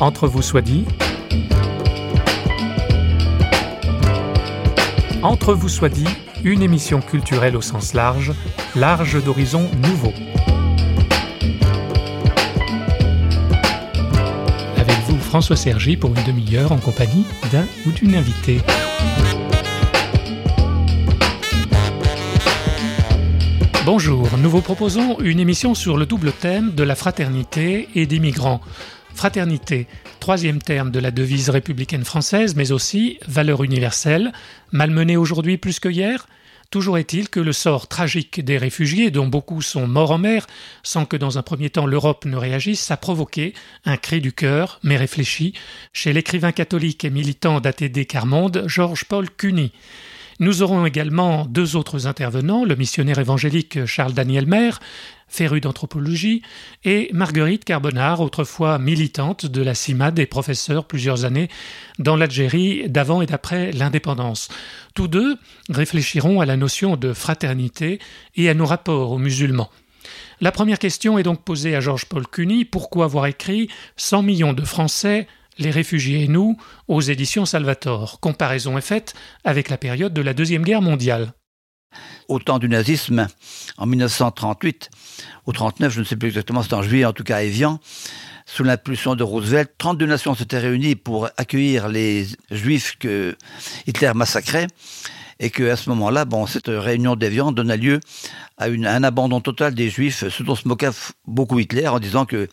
Entre vous soit dit. Entre vous soit dit, une émission culturelle au sens large, large d'horizons nouveaux. Avec vous, François Sergi, pour une demi-heure en compagnie d'un ou d'une invitée. Bonjour, nous vous proposons une émission sur le double thème de la fraternité et des migrants. Fraternité, troisième terme de la devise républicaine française, mais aussi valeur universelle, malmenée aujourd'hui plus que hier Toujours est-il que le sort tragique des réfugiés, dont beaucoup sont morts en mer, sans que dans un premier temps l'Europe ne réagisse, a provoqué un cri du cœur, mais réfléchi, chez l'écrivain catholique et militant d'ATD Carmonde, Georges-Paul Cuny. Nous aurons également deux autres intervenants, le missionnaire évangélique Charles-Daniel Maire, féru d'anthropologie, et Marguerite Carbonard, autrefois militante de la CIMAD et professeure plusieurs années dans l'Algérie d'avant et d'après l'indépendance. Tous deux réfléchiront à la notion de fraternité et à nos rapports aux musulmans. La première question est donc posée à Georges-Paul Cuny. Pourquoi avoir écrit 100 millions de Français les réfugiés et nous aux éditions Salvator. Comparaison est faite avec la période de la Deuxième Guerre mondiale. Au temps du nazisme, en 1938 ou 39, je ne sais plus exactement, c'est en juillet en tout cas à Evian, sous l'impulsion de Roosevelt, 32 nations s'étaient réunies pour accueillir les juifs que Hitler massacrait et qu'à ce moment-là, bon, cette réunion d'Evian donna lieu à, un abandon total des Juifs, ce dont se moqua beaucoup Hitler en disant que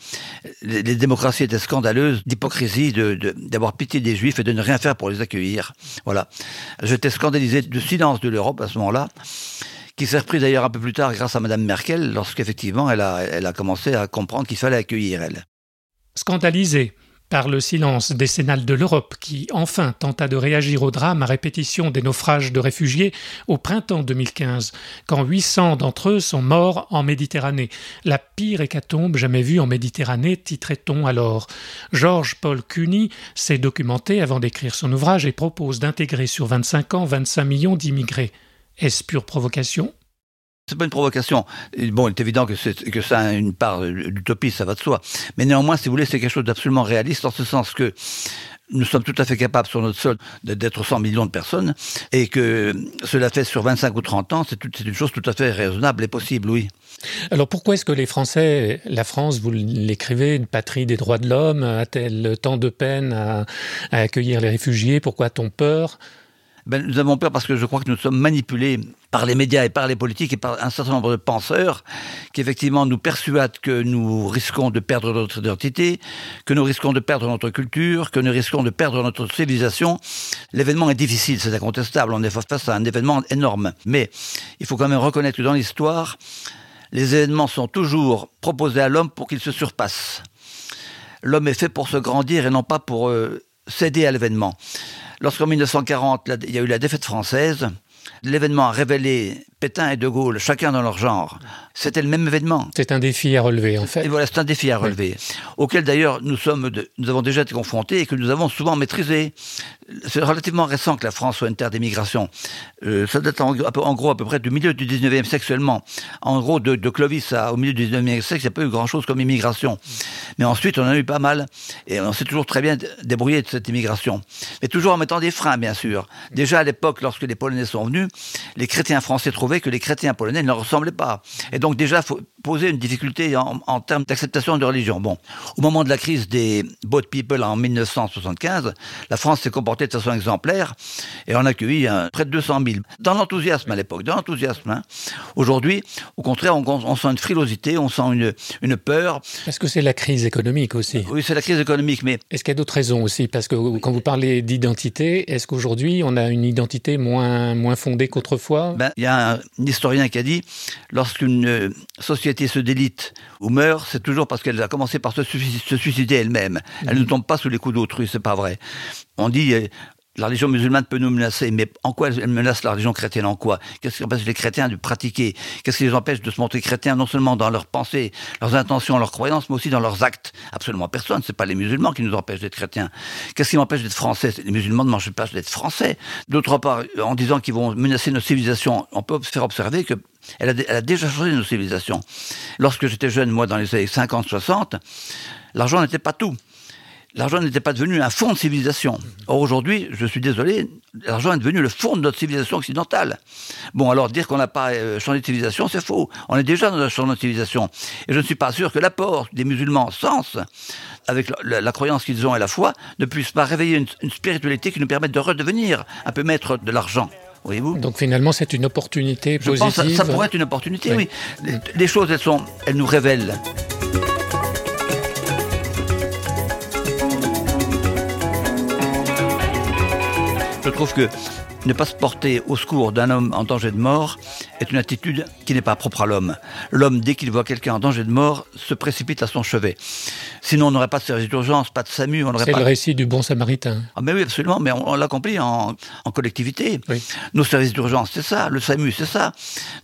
les, démocraties étaient scandaleuses, d'hypocrisie, d'avoir pitié des Juifs et de ne rien faire pour les accueillir. Voilà. J'étais scandalisé du silence de l'Europe à ce moment-là qui s'est repris d'ailleurs un peu plus tard grâce à Madame Merkel, lorsqu'effectivement elle a commencé à comprendre qu'il fallait accueillir elle. Scandalisé, par le silence décennal de l'Europe qui enfin tenta de réagir au drame à répétition des naufrages de réfugiés au printemps 2015, quand 800 d'entre eux sont morts en Méditerranée. La pire hécatombe jamais vue en Méditerranée, titrait-on alors. Georges Paul Cuny s'est documenté avant d'écrire son ouvrage et propose d'intégrer sur 25 ans 25 millions d'immigrés. Est-ce pure provocation? C'est pas une provocation. Bon, il est évident que, ça a une part d'utopie, ça va de soi. Mais néanmoins, si vous voulez, c'est quelque chose d'absolument réaliste, en ce sens que nous sommes tout à fait capables sur notre sol d'être 100 millions de personnes, et que cela fait sur 25 ou 30 ans, c'est une chose tout à fait raisonnable et possible, oui. Alors pourquoi est-ce que les Français, la France, vous l'écrivez, une patrie des droits de l'homme, a-t-elle tant de peine à, à accueillir les réfugiés? Pourquoi a-t-on peur? Ben, nous avons peur parce que je crois que nous sommes manipulés par les médias et par les politiques et par un certain nombre de penseurs qui effectivement nous persuadent que nous risquons de perdre notre identité, que nous risquons de perdre notre culture, que nous risquons de perdre notre civilisation. L'événement est difficile, c'est incontestable, on est face à un événement énorme. Mais il faut quand même reconnaître que dans l'histoire, les événements sont toujours proposés à l'homme pour qu'il se surpasse. L'homme est fait pour se grandir et non pas pour euh, céder à l'événement. Lorsqu'en 1940, il y a eu la défaite française, l'événement a révélé Pétain et De Gaulle, chacun dans leur genre. C'était le même événement. C'est un défi à relever, en fait. Et voilà, c'est un défi à relever, auquel d'ailleurs nous sommes, nous avons déjà été confrontés et que nous avons souvent maîtrisé. C'est relativement récent que la France soit une terre d'émigration. Euh, ça date en, gros à peu près du milieu du 19e siècle seulement. En gros, de, Clovis à, au milieu du 19e siècle, il n'y a pas eu grand-chose comme immigration. Mais ensuite, on en a eu pas mal et on s'est toujours très bien débrouillé de cette immigration. Mais toujours en mettant des freins, bien sûr. Déjà à l'époque, lorsque les Polonais sont venus, les chrétiens français trouvaient que les chrétiens polonais ne ressemblaient pas. Et donc déjà, faut poser une difficulté en, termes d'acceptation de religion. Bon, au moment de la crise des boat people en 1975, la France s'est comportée de façon exemplaire et on a accueilli près de 200 000. Dans l'enthousiasme à l'époque, dans l'enthousiasme. Hein. Aujourd'hui, au contraire, on, sent une frilosité, on sent une, une peur. Est-ce que c'est la crise économique aussi Oui, c'est la crise économique, mais... Est-ce qu'il y a d'autres raisons aussi? Parce que quand vous parlez d'identité, est-ce qu'aujourd'hui, on a une identité moins, moins fondée qu'autrefois? Ben, Il y a un historien qui a dit, lorsqu'une société se délite ou meurt, c'est toujours parce qu'elle a commencé par se, suicider elle-même. Elle ne tombe pas sous les coups d'autrui, c'est pas vrai. On dit, la religion musulmane peut nous menacer, mais en quoi elle menace la religion chrétienne En quoi? Qu'est-ce qui empêche les chrétiens de pratiquer? Qu'est-ce qui les empêche de se montrer chrétiens non seulement dans leurs pensées, leurs intentions, leurs croyances, mais aussi dans leurs actes? Absolument personne. C'est pas les musulmans qui nous empêchent d'être chrétiens. Qu'est-ce qui m'empêche d'être français? Les musulmans ne m'empêchent pas d'être français. D'autre part, en disant qu'ils vont menacer nos civilisations, on peut faire observer que elle a, déjà changé nos civilisations. Lorsque j'étais jeune, moi, dans les années 50-60, l'argent n'était pas tout l'argent n'était pas devenu un fond de civilisation. Or aujourd'hui, je suis désolé, l'argent est devenu le fond de notre civilisation occidentale. Bon, alors dire qu'on n'a pas euh, changé de civilisation, c'est faux. On est déjà dans un changement de civilisation. Et je ne suis pas sûr que l'apport des musulmans en sens, avec la, croyance qu'ils ont et la foi, ne puisse pas réveiller une, spiritualité qui nous permette de redevenir un peu maître de l'argent. Voyez-vous? Donc finalement, c'est une opportunité positive. Je pense ça, pourrait être une opportunité, oui. Les, choses, elles, sont, elles nous révèlent. Je trouve que ne pas se porter au secours d'un homme en danger de mort est une attitude qui n'est pas propre à l'homme. L'homme, dès qu'il voit quelqu'un en danger de mort, se précipite à son chevet. Sinon, on n'aurait pas de service d'urgence, pas de SAMU. C'est le récit du bon samaritain. Ah mais oui, absolument, mais on, l'accomplit en, collectivité. Nos services d'urgence, c'est ça. Le SAMU, c'est ça.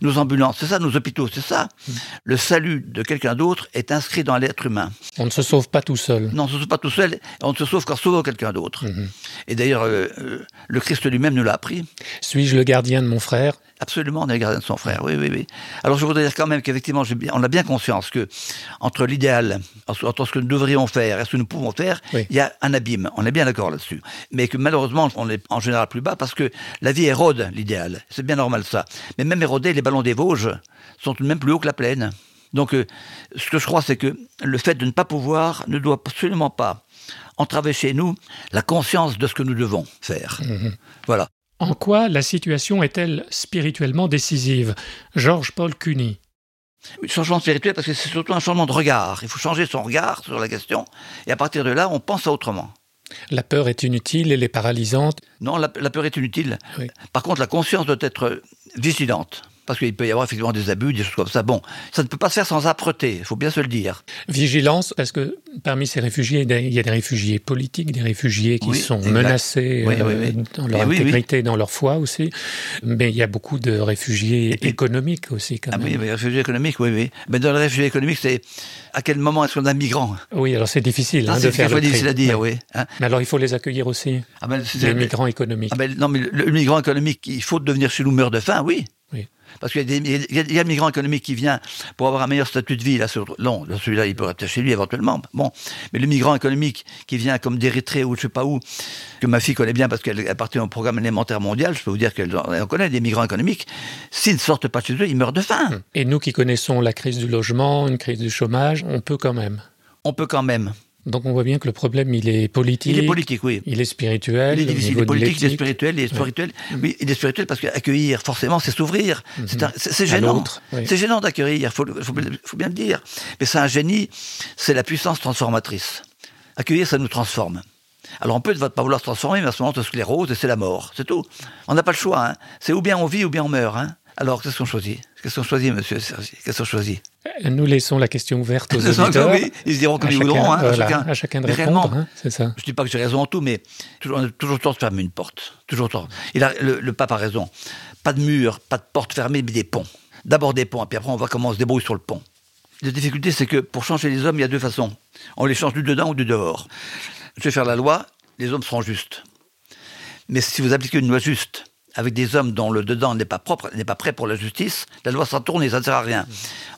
Nos ambulances, c'est ça. Nos hôpitaux, c'est ça. Hmm. Le salut de quelqu'un d'autre est inscrit dans l'être humain. On ne se sauve pas tout seul. Non, on ne se sauve pas tout seul. On ne se sauve qu'en sauvant quelqu'un d'autre. Hmm. Et d'ailleurs, euh, euh, le Christ lui-même nous l'a appris. Suis-je le gardien de mon frère? Absolument, on est le gardien de son frère. Oui, oui, oui. Alors je voudrais dire quand même qu'effectivement, on a bien conscience que entre l'idéal, entre ce que nous devrions faire et ce que nous pouvons faire, il y a un abîme. On est bien d'accord là-dessus. Mais que malheureusement, on est en général plus bas parce que la vie érode l'idéal. C'est bien normal ça. Mais même érodé, les ballons des Vosges sont tout de même plus hauts que la plaine. Donc, euh, ce que je crois, c'est que le fait de ne pas pouvoir ne doit absolument pas entraver chez nous la conscience de ce que nous devons faire. Mhm. Voilà. En quoi la situation est-elle spirituellement décisive? Georges-Paul Cuny. changement spirituel parce que c'est surtout un changement de regard. Il faut changer son regard sur la question et à partir de là, on pense à autrement. La peur est inutile, elle est paralysante. Non, la, peur est inutile. Par contre, la conscience doit être vigilante parce qu'il peut y avoir effectivement des abus, des choses comme ça. Bon, ça ne peut pas se faire sans âpreté, il faut bien se le dire. Vigilance, parce que parmi ces réfugiés, il y a des réfugiés politiques, des réfugiés qui sont menacés euh, dans leur intégrité, dans leur foi aussi, mais il y a beaucoup de réfugiés économiques aussi. Quand ah oui, mais réfugiés économiques, oui, oui. Mais dans les réfugiés économiques, c'est à quel moment est-ce qu'on a un migrant? Oui, alors c'est difficile hein, de faire le difficile à dire, oui. Hein. mais alors il faut les accueillir aussi, ah ben, les migrants économiques. Ah ben, non, mais le migrant économique, il faut devenir nous meurt de faim, oui. Parce qu'il y, a un migrant économique qui vient pour avoir un meilleur statut de vie. Là, non, celui-là, il peut rester chez lui éventuellement. Bon, mais le migrant économique qui vient comme d'Érythrée ou je sais pas où, que ma fille connaît bien parce qu'elle appartient au programme alimentaire mondial, je peux vous dire qu'elle connaît des migrants économiques. S'ils ne sortent pas chez eux, ils meurent de faim. Et nous qui connaissons la crise du logement, une crise du chômage, on peut quand même. On peut quand même. Donc on voit bien que le problème, il est politique. Il est politique, oui. Il est spirituel. Il est difficile. Il est politique, il est spirituel, il est spirituel. Oui, il est spirituel parce qu'accueillir, forcément, c'est s'ouvrir. Mhm. C'est gênant. C'est gênant d'accueillir, il faut, faut, bien le dire. Mais c'est un génie, c'est la puissance transformatrice. Accueillir, ça nous transforme. Alors on peut ne pas vouloir se transformer, mais à ce moment, on se sclérose et c'est la mort. C'est tout. On n'a pas le choix. Hein. C'est ou bien on vit ou bien on meurt. Hein. Alors, qu'est-ce qu'on choisit? Qu'est-ce qu'on choisit, monsieur Sergi? Qu'est-ce qu'on choisit? Nous laissons la question ouverte aux auditeurs. oui, ils se diront comme ils voudront. Hein, à, chacun, de répondre, hein, c'est ça. Je ne dis pas que j'ai raison en tout, mais toujours, on a toujours tort de fermer une porte. Toujours tort. Il a, le, pape a raison. Pas de mur, pas de porte fermée, mais des ponts. D'abord des ponts, et puis après on voit comment on se débrouille sur le pont. La difficulté, c'est que pour changer les hommes, il y a deux façons. On les change du dedans ou du dehors. Je vais faire la loi, les hommes seront justes. Mais si vous appliquez une loi juste, avec des hommes dont le dedans n'est pas propre, n'est pas prêt pour la justice, la loi s'en tourne et ça ne sert à rien.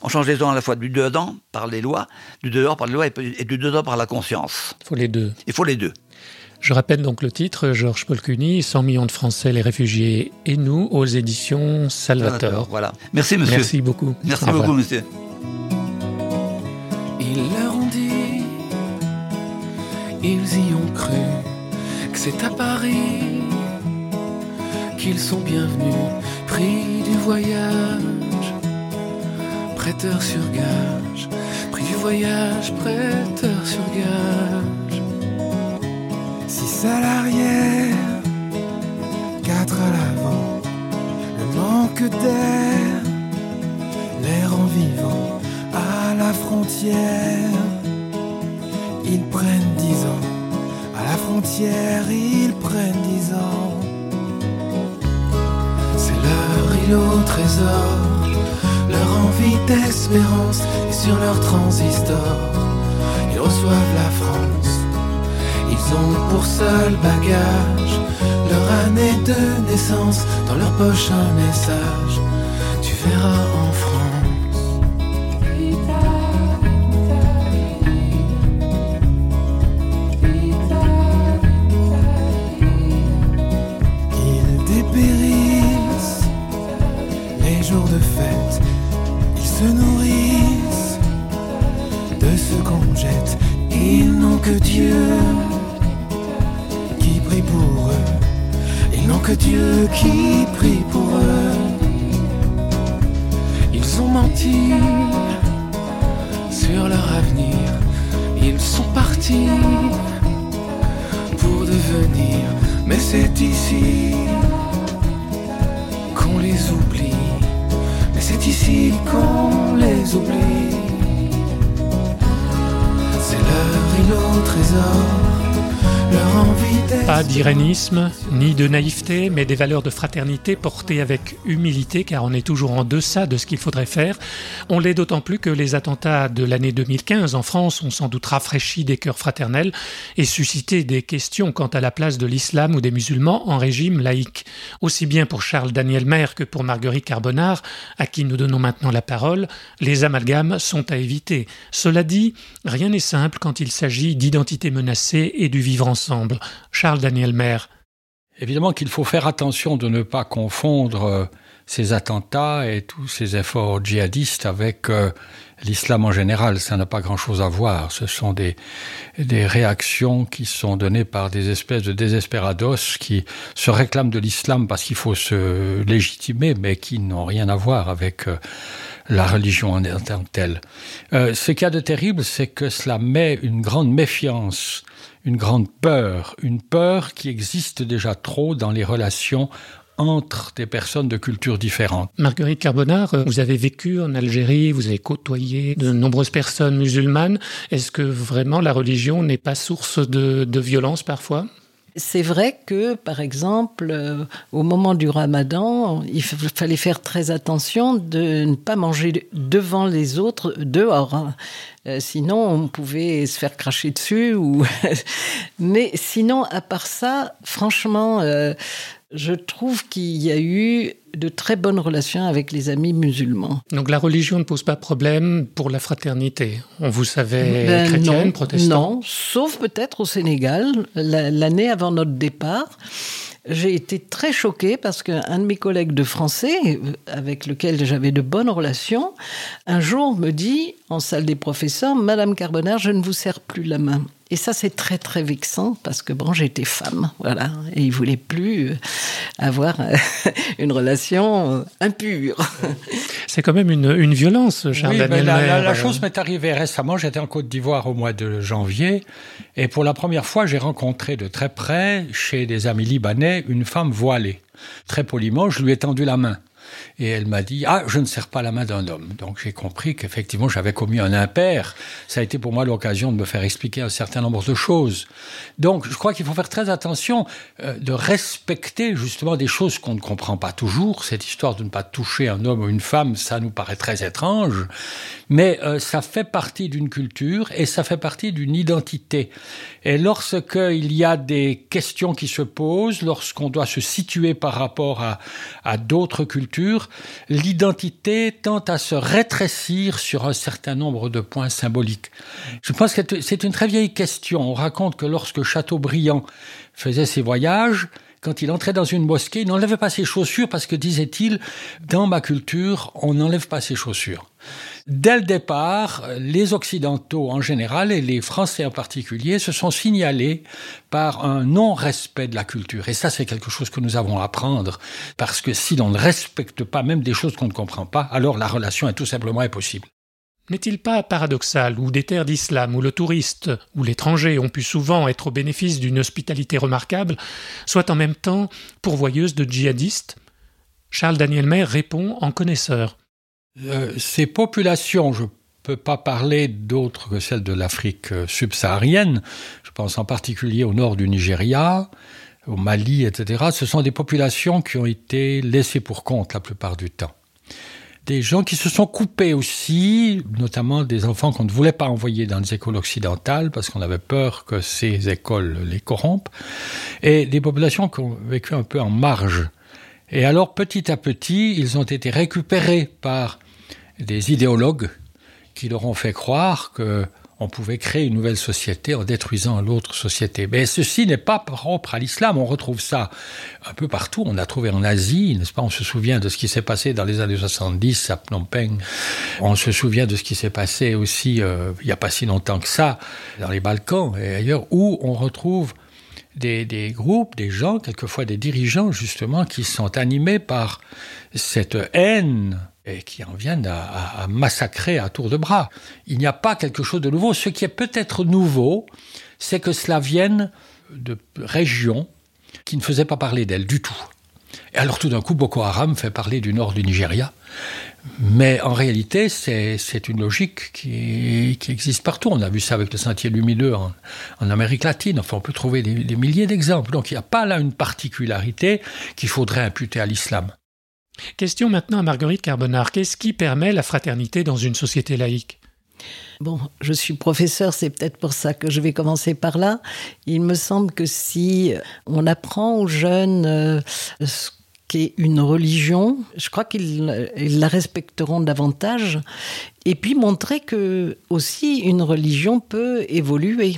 On change les hommes à la fois du dedans par les lois, du dehors par les lois et du dedans par la conscience. Il faut les deux. Il faut les deux. Je rappelle donc le titre, Georges Paul Cuny, 100 millions de Français, les réfugiés et nous, aux éditions Salvatore. Voilà. Merci, monsieur. Merci beaucoup. Merci beaucoup, monsieur. Ils leur ont dit, ils y ont cru, que c'est à Paris qu'ils sont bienvenus, prix du voyage, prêteur sur gage, prix du voyage, prêteur sur gage. Six l'arrière, quatre à l'avant, le manque d'air, l'air en vivant à la frontière. Ils prennent dix ans, à la frontière, ils prennent dix ans trésor. Leur envie d'espérance et sur leur transistor. Ils reçoivent la France. Ils ont pour seul bagage leur année de naissance. Dans leur poche un message. Tu verras en France. Qui prie pour eux. Ils n'ont que Dieu qui prie pour eux. Ils ont menti sur leur avenir. Ils sont partis pour devenir. Mais c'est ici qu'on les oublie. Mais c'est ici qu'on les oublie. Leur îlot trésor? Pas d'irénisme, ni de naïveté, mais des valeurs de fraternité portées avec humilité, car on est toujours en deçà de ce qu'il faudrait faire. On l'est d'autant plus que les attentats de l'année 2015 en France ont sans doute rafraîchi des cœurs fraternels et suscité des questions quant à la place de l'islam ou des musulmans en régime laïque. Aussi bien pour Charles Daniel Maire que pour Marguerite Carbonard, à qui nous donnons maintenant la parole, les amalgames sont à éviter. Cela dit, rien n'est simple quand il s'agit d'identité menacée et du vivre ensemble. Charles Daniel Maire. Évidemment qu'il faut faire attention de ne pas confondre euh, ces attentats et tous ces efforts djihadistes avec euh, l'islam en général. Ça n'a pas grand-chose à voir. Ce sont des, réactions qui sont données par des espèces de désespérados qui se réclament de l'islam parce qu'il faut se légitimer, mais qui n'ont rien à voir avec euh, la religion en tant que telle. Ce qu'il y a de terrible, c'est que cela met une grande méfiance une grande peur, une peur qui existe déjà trop dans les relations entre des personnes de cultures différentes. Marguerite Carbonard, euh, vous avez vécu en Algérie, vous avez côtoyé de nombreuses personnes musulmanes. Est-ce que vraiment la religion n'est pas source de, de violence parfois? C'est vrai que, par exemple, euh, au moment du ramadan, il fallait faire très attention de ne pas manger devant les autres dehors. Hein. Euh, sinon, on pouvait se faire cracher dessus. Mais sinon, à part ça, franchement, euh, je trouve qu'il y a eu de très bonnes relations avec les amis musulmans. Donc la religion ne pose pas problème pour la fraternité. On vous savait ben chrétienne, protestante Non, sauf peut-être au Sénégal, l'année avant notre départ. J'ai été très choquée parce qu'un de mes collègues de français, avec lequel j'avais de bonnes relations, un jour me dit, en salle des professeurs, Madame Carbonard, je ne vous serre plus la main. Et ça, c'est très, très vexant parce que bon, j'étais femme, voilà, et il voulait plus euh, avoir euh, une relation euh, impure. C'est quand même une, une violence, Charles oui, Daniel La, la, la chose m'est arrivée récemment. J'étais en Côte d'Ivoire au mois de janvier, et pour la première fois, j'ai rencontré de très près, chez des amis libanais, une femme voilée. Très poliment, je lui ai tendu la main. Et elle m'a dit Ah, je ne serre pas la main d'un homme. Donc j'ai compris qu'effectivement j'avais commis un impair. Ça a été pour moi l'occasion de me faire expliquer un certain nombre de choses. Donc je crois qu'il faut faire très attention euh, de respecter justement des choses qu'on ne comprend pas toujours. Cette histoire de ne pas toucher un homme ou une femme, ça nous paraît très étrange. Mais euh, ça fait partie d'une culture et ça fait partie d'une identité. Et lorsqu'il y a des questions qui se posent, lorsqu'on doit se situer par rapport à, à d'autres cultures, l'identité tend à se rétrécir sur un certain nombre de points symboliques. Je pense que c'est une très vieille question. On raconte que lorsque Chateaubriand faisait ses voyages, quand il entrait dans une mosquée, il n'enlevait pas ses chaussures parce que, disait-il, dans ma culture, on n'enlève pas ses chaussures. Dès le départ, les Occidentaux en général et les Français en particulier se sont signalés par un non-respect de la culture. Et ça, c'est quelque chose que nous avons à apprendre, parce que si l'on ne respecte pas même des choses qu'on ne comprend pas, alors la relation est tout simplement impossible. N'est-il pas paradoxal où des terres d'islam où le touriste ou l'étranger ont pu souvent être au bénéfice d'une hospitalité remarquable, soit en même temps pourvoyeuse de djihadistes? Charles Daniel Maire répond en connaisseur. Euh, ces populations, je ne peux pas parler d'autres que celles de l'Afrique euh, subsaharienne, je pense en particulier au nord du Nigeria, au Mali, etc., ce sont des populations qui ont été laissées pour compte la plupart du temps des gens qui se sont coupés aussi, notamment des enfants qu'on ne voulait pas envoyer dans les écoles occidentales parce qu'on avait peur que ces écoles les corrompent, et des populations qui ont vécu un peu en marge. Et alors petit à petit, ils ont été récupérés par des idéologues qui leur ont fait croire que on pouvait créer une nouvelle société en détruisant l'autre société. Mais ceci n'est pas propre à l'islam. On retrouve ça un peu partout. On a trouvé en Asie, n'est-ce pas? On se souvient de ce qui s'est passé dans les années 70 à Phnom Penh. On se souvient de ce qui s'est passé aussi, euh, il n'y a pas si longtemps que ça, dans les Balkans et ailleurs, où on retrouve des, des, groupes, des gens, quelquefois des dirigeants justement, qui sont animés par cette haine et qui en viennent à, massacrer à tour de bras. Il n'y a pas quelque chose de nouveau. Ce qui est peut-être nouveau, c'est que cela vienne de régions qui ne faisaient pas parler d'elles du tout. Et alors tout d'un coup, Boko Haram fait parler du nord du Nigeria. Mais en réalité, c'est une logique qui, existe partout. On a vu ça avec le sentier lumineux en, Amérique latine. Enfin, on peut trouver des milliers d'exemples. Donc il n'y a pas là une particularité qu'il faudrait imputer à l'islam. Question maintenant à Marguerite Carbonard. Qu'est-ce qui permet la fraternité dans une société laïque? Bon, je suis professeur, c'est peut-être pour ça que je vais commencer par là. Il me semble que si on apprend aux jeunes euh, ce qu'est une religion, je crois qu'ils la respecteront davantage. Et puis montrer que aussi une religion peut évoluer.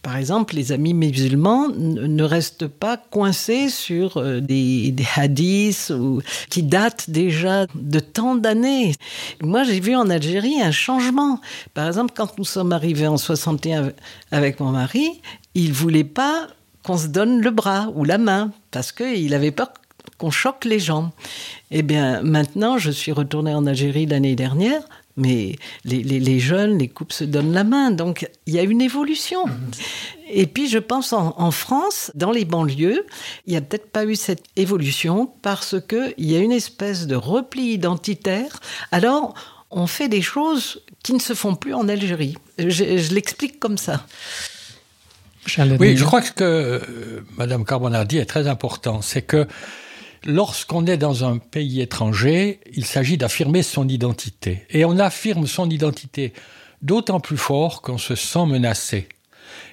Par exemple, les amis musulmans ne restent pas coincés sur euh, des, hadiths ou, qui datent déjà de tant d'années. Moi, j'ai vu en Algérie un changement. Par exemple, quand nous sommes arrivés en 61 avec mon mari, il ne voulait pas qu'on se donne le bras ou la main parce qu'il avait peur qu'on choque les gens. Eh bien, maintenant, je suis retournée en Algérie l'année dernière mais les, les, les, jeunes, les couples se donnent la main, donc il y a une évolution. Et puis je pense en, en France, dans les banlieues, il n'y a peut-être pas eu cette évolution parce qu'il y a une espèce de repli identitaire. Alors on fait des choses qui ne se font plus en Algérie. Je, je l'explique comme ça. Oui, je crois que ce que Madame Carbonardi est très important, c'est que lorsqu'on est dans un pays étranger, il s'agit d'affirmer son identité. Et on affirme son identité d'autant plus fort qu'on se sent menacé.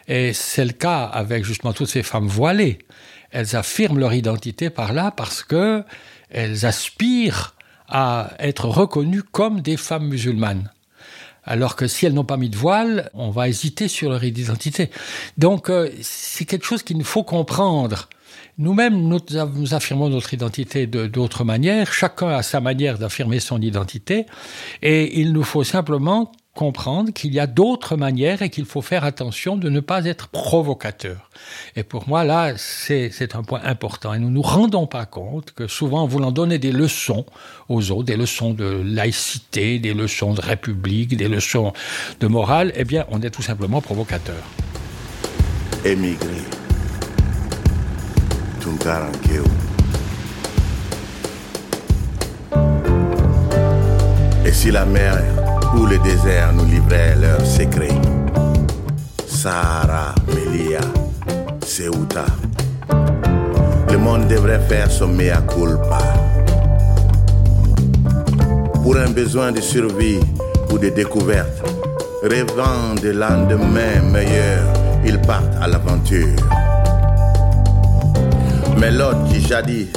Et c'est le cas avec justement toutes ces femmes voilées. Elles affirment leur identité par là parce que elles aspirent à être reconnues comme des femmes musulmanes. Alors que si elles n'ont pas mis de voile, on va hésiter sur leur identité. Donc euh, c'est quelque chose qu'il faut comprendre. Nous-mêmes, nous, affirmons notre identité d'autres manières. Chacun a sa manière d'affirmer son identité. Et il nous faut simplement comprendre qu'il y a d'autres manières et qu'il faut faire attention de ne pas être provocateur. Et pour moi, là, c'est un point important. Et nous ne nous rendons pas compte que souvent, en voulant donner des leçons aux autres, des leçons de laïcité, des leçons de république, des leçons de morale, eh bien, on est tout simplement provocateur. Et si la mer ou le désert nous livrait leurs secrets? Sahara, Melia, Ceuta. Le monde devrait faire son mea culpa. Pour un besoin de survie ou de découverte, rêvant de lendemain meilleur, ils partent à l'aventure. Mais l'autre qui jadis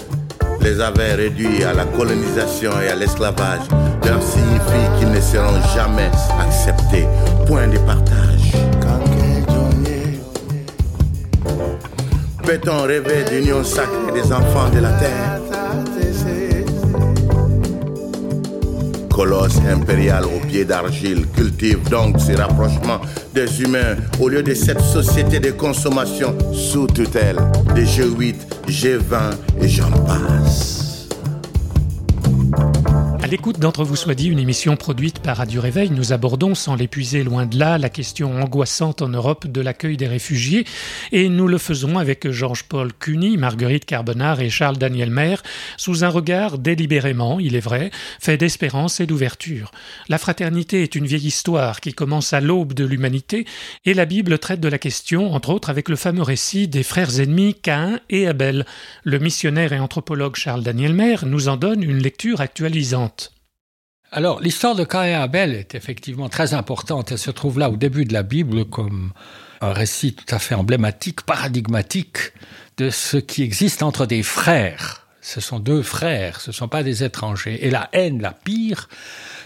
les avait réduits à la colonisation et à l'esclavage leur signifie qu'ils ne seront jamais acceptés. Point de partage. Peut-on rêver d'union sacrée des enfants de la terre? Colosse impérial au pied d'argile cultive donc ces rapprochements des humains au lieu de cette société de consommation sous tutelle des G8, G20 et j'en passe l'écoute d'entre vous soit dit, une émission produite par Radio Réveil, nous abordons, sans l'épuiser loin de là, la question angoissante en Europe de l'accueil des réfugiés, et nous le faisons avec Georges-Paul Cuny, Marguerite Carbonard et Charles Daniel Maire, sous un regard délibérément, il est vrai, fait d'espérance et d'ouverture. La fraternité est une vieille histoire qui commence à l'aube de l'humanité, et la Bible traite de la question, entre autres avec le fameux récit des frères ennemis Caïn et Abel. Le missionnaire et anthropologue Charles Daniel Maire nous en donne une lecture actualisante. Alors, l'histoire de Caïn et Abel est effectivement très importante. Elle se trouve là au début de la Bible comme un récit tout à fait emblématique, paradigmatique de ce qui existe entre des frères. Ce sont deux frères, ce ne sont pas des étrangers. Et la haine, la pire,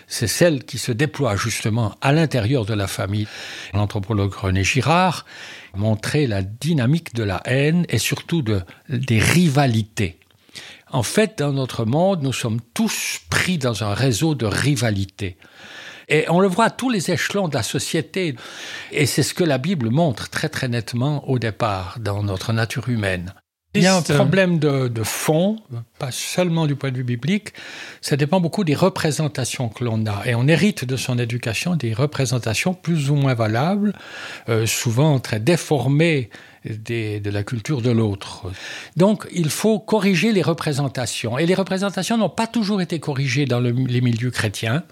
c'est celle qui se déploie justement à l'intérieur de la famille. L'anthropologue René Girard montrait la dynamique de la haine et surtout de, des rivalités. En fait, dans notre monde, nous sommes tous pris dans un réseau de rivalités. Et on le voit à tous les échelons de la société. Et c'est ce que la Bible montre très très nettement au départ dans notre nature humaine. Il y a un problème de, de, fond, pas seulement du point de vue biblique, ça dépend beaucoup des représentations que l'on a. Et on hérite de son éducation des représentations plus ou moins valables, euh, souvent très déformées des, de la culture de l'autre. Donc il faut corriger les représentations. Et les représentations n'ont pas toujours été corrigées dans le, les milieux chrétiens.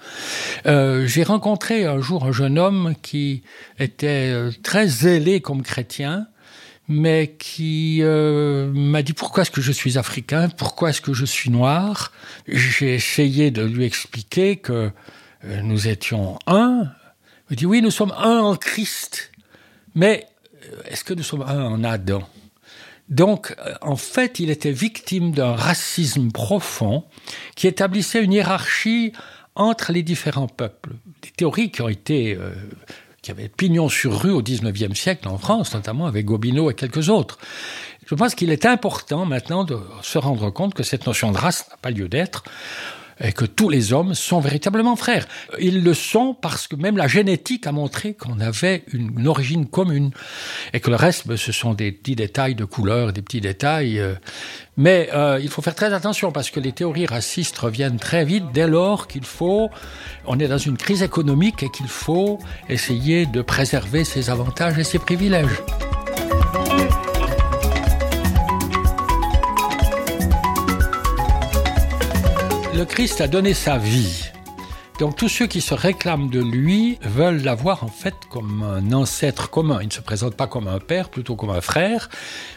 Euh, J'ai rencontré un jour un jeune homme qui était euh, très zélé comme chrétien mais qui euh, m'a dit pourquoi est-ce que je suis africain, pourquoi est-ce que je suis noir? J'ai essayé de lui expliquer que euh, nous étions un. Il me dit oui, nous sommes un en Christ, mais euh, est-ce que nous sommes un en Adam? Donc, en fait, il était victime d'un racisme profond qui établissait une hiérarchie entre les différents peuples. Des théories qui ont été qui avait pignon sur rue au XIXe siècle en France, notamment avec Gobineau et quelques autres. Je pense qu'il est important maintenant de se rendre compte que cette notion de race n'a pas lieu d'être et que tous les hommes sont véritablement frères. Ils le sont parce que même la génétique a montré qu'on avait une, origine commune et que le reste, ben, ce sont des petits détails de couleur, des petits détails. Euh, mais euh, il faut faire très attention parce que les théories racistes reviennent très vite dès lors qu'il faut, on est dans une crise économique et qu'il faut essayer de préserver ses avantages et ses privilèges. Le Christ a donné sa vie. Donc tous ceux qui se réclament de lui veulent l'avoir en fait comme un ancêtre commun. Il ne se présente pas comme un père, plutôt comme un frère,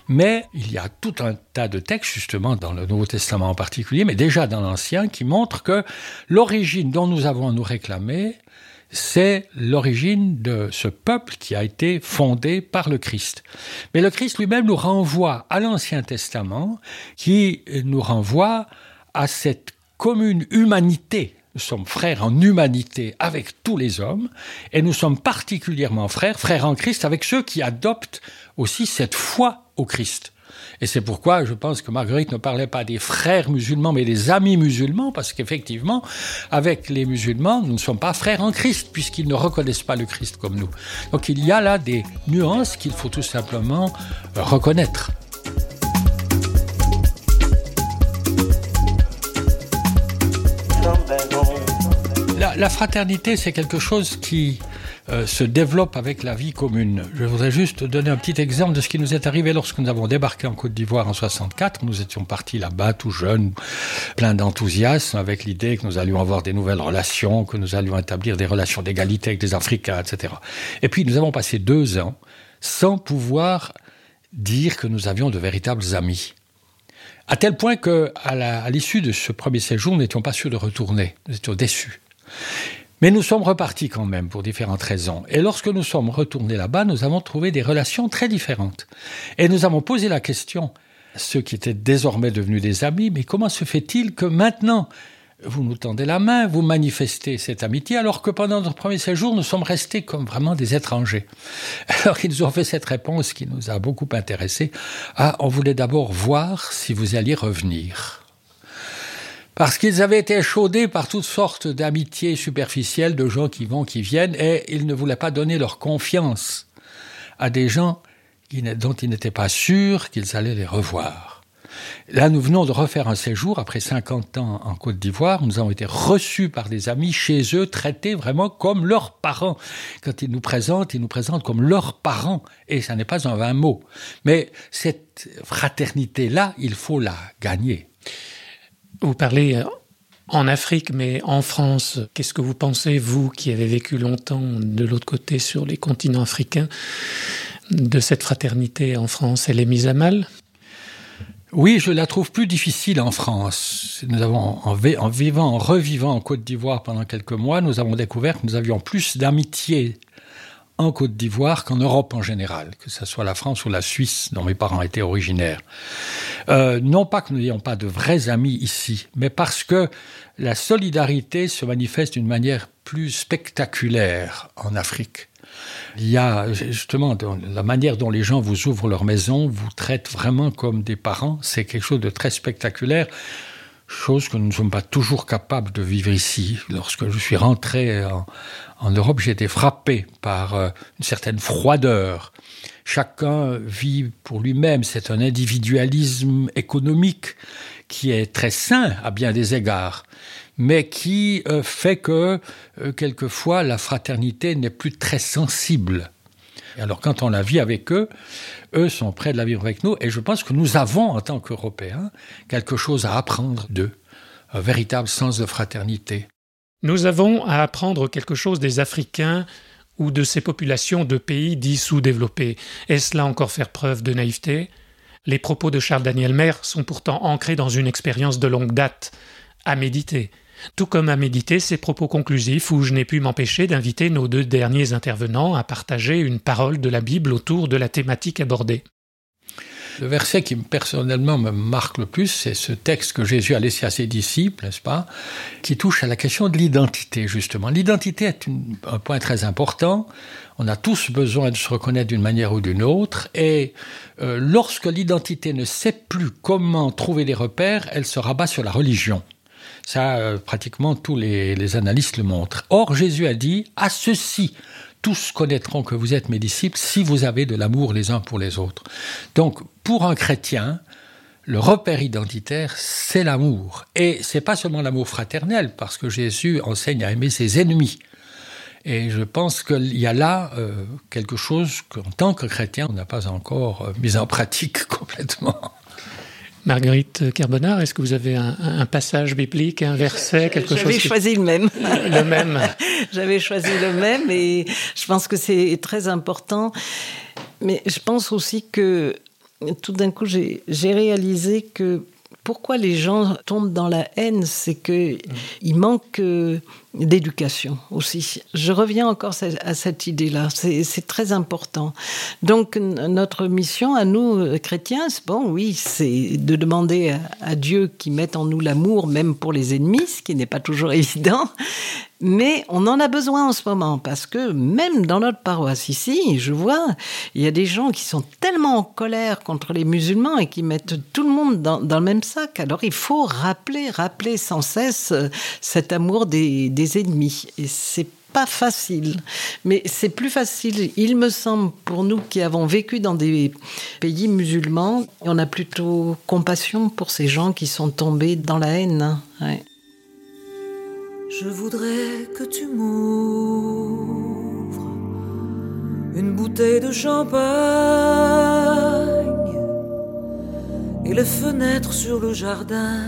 mais il y a tout un tas de textes justement dans le Nouveau Testament en particulier, mais déjà dans l'Ancien, qui montrent que l'origine dont nous avons à nous réclamer, c'est l'origine de ce peuple qui a été fondé par le Christ. Mais le Christ lui-même nous renvoie à l'Ancien Testament, qui nous renvoie à cette commune humanité. Nous sommes frères en humanité avec tous les hommes et nous sommes particulièrement frères, frères en Christ avec ceux qui adoptent aussi cette foi au Christ. Et c'est pourquoi je pense que Marguerite ne parlait pas des frères musulmans, mais des amis musulmans, parce qu'effectivement, avec les musulmans, nous ne sommes pas frères en Christ, puisqu'ils ne reconnaissent pas le Christ comme nous. Donc il y a là des nuances qu'il faut tout simplement reconnaître. La, fraternité, c'est quelque chose qui euh, se développe avec la vie commune. Je voudrais juste donner un petit exemple de ce qui nous est arrivé lorsque nous avons débarqué en Côte d'Ivoire en 64. Nous étions partis là-bas tout jeunes, plein d'enthousiasme, avec l'idée que nous allions avoir des nouvelles relations, que nous allions établir des relations d'égalité avec des Africains, etc. Et puis nous avons passé deux ans sans pouvoir dire que nous avions de véritables amis. À tel point que, à l'issue de ce premier séjour, nous n'étions pas sûrs de retourner. Nous étions déçus. Mais nous sommes repartis quand même pour différentes raisons. Et lorsque nous sommes retournés là-bas, nous avons trouvé des relations très différentes. Et nous avons posé la question à ceux qui étaient désormais devenus des amis, mais comment se fait-il que maintenant vous nous tendez la main, vous manifestez cette amitié, alors que pendant notre premier séjour, nous sommes restés comme vraiment des étrangers? Alors qu'ils nous ont fait cette réponse qui nous a beaucoup intéressés. Ah, on voulait d'abord voir si vous alliez revenir. Parce qu'ils avaient été chaudés par toutes sortes d'amitiés superficielles de gens qui vont, qui viennent, et ils ne voulaient pas donner leur confiance à des gens dont ils n'étaient pas sûrs qu'ils allaient les revoir. Là, nous venons de refaire un séjour après 50 ans en Côte d'Ivoire. Nous avons été reçus par des amis chez eux, traités vraiment comme leurs parents. Quand ils nous présentent, ils nous présentent comme leurs parents. Et ça n'est pas un vain mot. Mais cette fraternité-là, il faut la gagner. Vous parlez en Afrique, mais en France, qu'est-ce que vous pensez, vous qui avez vécu longtemps de l'autre côté sur les continents africains, de cette fraternité en France? Elle est mise à mal? Oui, je la trouve plus difficile en France. Nous avons, en, en vivant, en revivant en Côte d'Ivoire pendant quelques mois, nous avons découvert que nous avions plus d'amitié en Côte d'Ivoire qu'en Europe en général, que ce soit la France ou la Suisse, dont mes parents étaient originaires. Euh, non pas que nous n'ayons pas de vrais amis ici, mais parce que la solidarité se manifeste d'une manière plus spectaculaire en Afrique. Il y a justement la manière dont les gens vous ouvrent leur maison, vous traitent vraiment comme des parents, c'est quelque chose de très spectaculaire chose que nous ne sommes pas toujours capables de vivre ici. Lorsque je suis rentré en, en Europe, j'ai été frappé par euh, une certaine froideur. Chacun vit pour lui-même, c'est un individualisme économique qui est très sain à bien des égards, mais qui euh, fait que euh, quelquefois la fraternité n'est plus très sensible. alors quand on la vit avec eux, eux sont prêts de la vivre avec nous, et je pense que nous avons, en tant qu'Européens, quelque chose à apprendre d'eux, un véritable sens de fraternité. Nous avons à apprendre quelque chose des Africains ou de ces populations de pays dits sous-développés. Est-ce là encore faire preuve de naïveté? Les propos de Charles Daniel Maire sont pourtant ancrés dans une expérience de longue date, à méditer. Tout comme à méditer ces propos conclusifs où je n'ai pu m'empêcher d'inviter nos deux derniers intervenants à partager une parole de la Bible autour de la thématique abordée. Le verset qui personnellement me marque le plus, c'est ce texte que Jésus a laissé à ses disciples, n'est-ce pas, qui touche à la question de l'identité, justement. L'identité est un point très important. On a tous besoin de se reconnaître d'une manière ou d'une autre, et euh, lorsque l'identité ne sait plus comment trouver des repères, elle se rabat sur la religion. Ça, euh, pratiquement tous les analystes le montrent. Or, Jésus a dit, à ceci, tous connaîtront que vous êtes mes disciples si vous avez de l'amour les uns pour les autres. Donc, pour un chrétien, le repère identitaire, c'est l'amour. Et c'est pas seulement l'amour fraternel, parce que Jésus enseigne à aimer ses ennemis. Et je pense qu'il y a là euh, quelque chose qu'en tant que chrétien, on n'a pas encore euh, mis en pratique complètement. Marguerite Carbonard, est-ce que vous avez un, un, passage biblique, un verset, quelque chose J'avais choisi le même. Le même. J'avais choisi le même et je pense que c'est très important. Mais je pense aussi que tout d'un coup, j'ai réalisé que pourquoi les gens tombent dans la haine, c'est que mmh. il manque euh, d'éducation aussi. Je reviens encore à cette idée-là, c'est très important. Donc notre mission à nous, euh, chrétiens, bon, oui, c'est de demander à, à Dieu qui mette en nous l'amour, même pour les ennemis, ce qui n'est pas toujours évident, mais on en a besoin en ce moment parce que même dans notre paroisse ici, je vois, il y a des gens qui sont tellement en colère contre les musulmans et qui mettent tout le monde dans, le même sac. Alors il faut rappeler, rappeler sans cesse euh, cet amour des, ennemis. Et c'est pas facile, mais c'est plus facile, il me semble, pour nous qui avons vécu dans des pays musulmans, on a plutôt compassion pour ces gens qui sont tombés dans la haine. Ouais. Je voudrais que tu m'ouvres une bouteille de champagne et les fenêtres sur le jardin.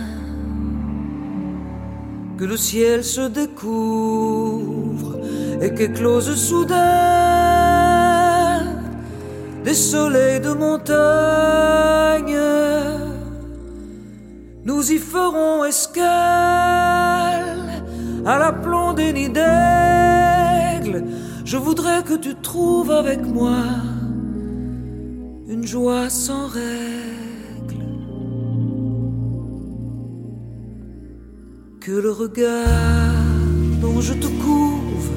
Que le ciel se découvre et qu'éclose soudain des soleils de montagne. Nous y ferons escale à l'aplomb des nids d'aigle. Je voudrais que tu trouves avec moi une joie sans règle. Que le regard dont je te couvre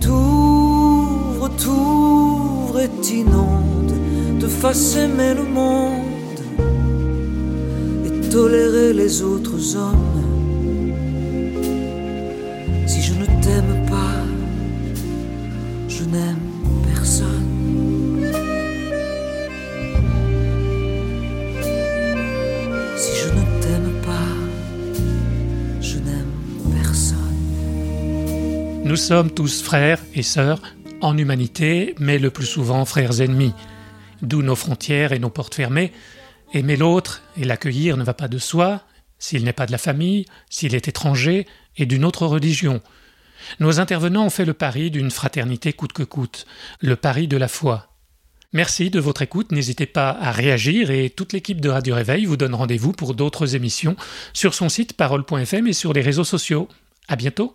t'ouvre, t'ouvre et t'inonde, te fasse aimer le monde et tolérer les autres hommes Nous sommes tous frères et sœurs en humanité, mais le plus souvent frères ennemis. D'où nos frontières et nos portes fermées. Aimer l'autre et l'accueillir ne va pas de soi, s'il n'est pas de la famille, s'il est étranger et d'une autre religion. Nos intervenants ont fait le pari d'une fraternité coûte que coûte, le pari de la foi. Merci de votre écoute, n'hésitez pas à réagir et toute l'équipe de Radio Réveil vous donne rendez-vous pour d'autres émissions sur son site parole.fm et sur les réseaux sociaux. À bientôt!